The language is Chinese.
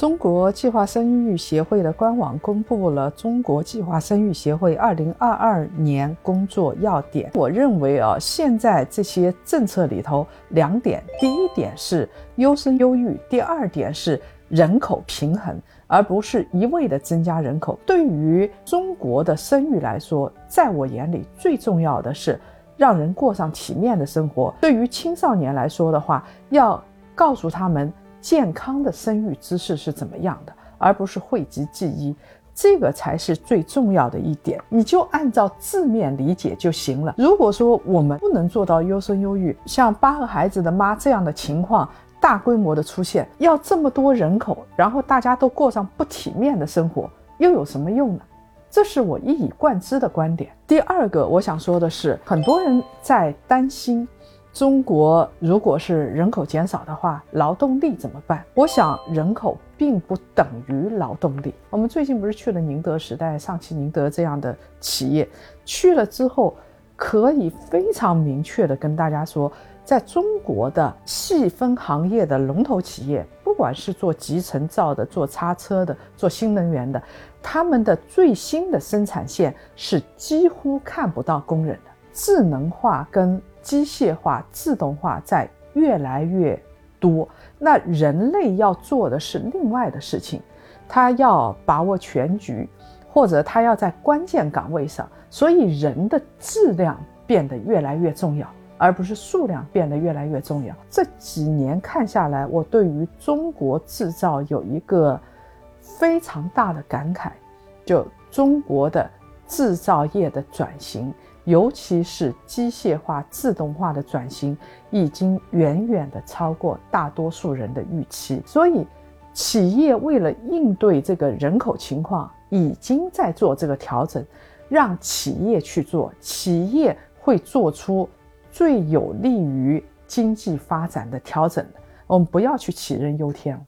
中国计划生育协会的官网公布了中国计划生育协会二零二二年工作要点。我认为啊，现在这些政策里头两点：第一点是优生优育，第二点是人口平衡，而不是一味的增加人口。对于中国的生育来说，在我眼里最重要的是让人过上体面的生活。对于青少年来说的话，要告诉他们。健康的生育姿势是怎么样的，而不是讳疾忌医，这个才是最重要的一点。你就按照字面理解就行了。如果说我们不能做到优生优育，像八个孩子的妈这样的情况大规模的出现，要这么多人口，然后大家都过上不体面的生活，又有什么用呢？这是我一以贯之的观点。第二个，我想说的是，很多人在担心。中国如果是人口减少的话，劳动力怎么办？我想人口并不等于劳动力。我们最近不是去了宁德时代、上汽宁德这样的企业，去了之后可以非常明确的跟大家说，在中国的细分行业的龙头企业，不管是做集成灶的、做叉车的、做新能源的，他们的最新的生产线是几乎看不到工人的，智能化跟。机械化、自动化在越来越多，那人类要做的是另外的事情，他要把握全局，或者他要在关键岗位上，所以人的质量变得越来越重要，而不是数量变得越来越重要。这几年看下来，我对于中国制造有一个非常大的感慨，就中国的制造业的转型。尤其是机械化、自动化的转型，已经远远的超过大多数人的预期。所以，企业为了应对这个人口情况，已经在做这个调整。让企业去做，企业会做出最有利于经济发展的调整。我们不要去杞人忧天。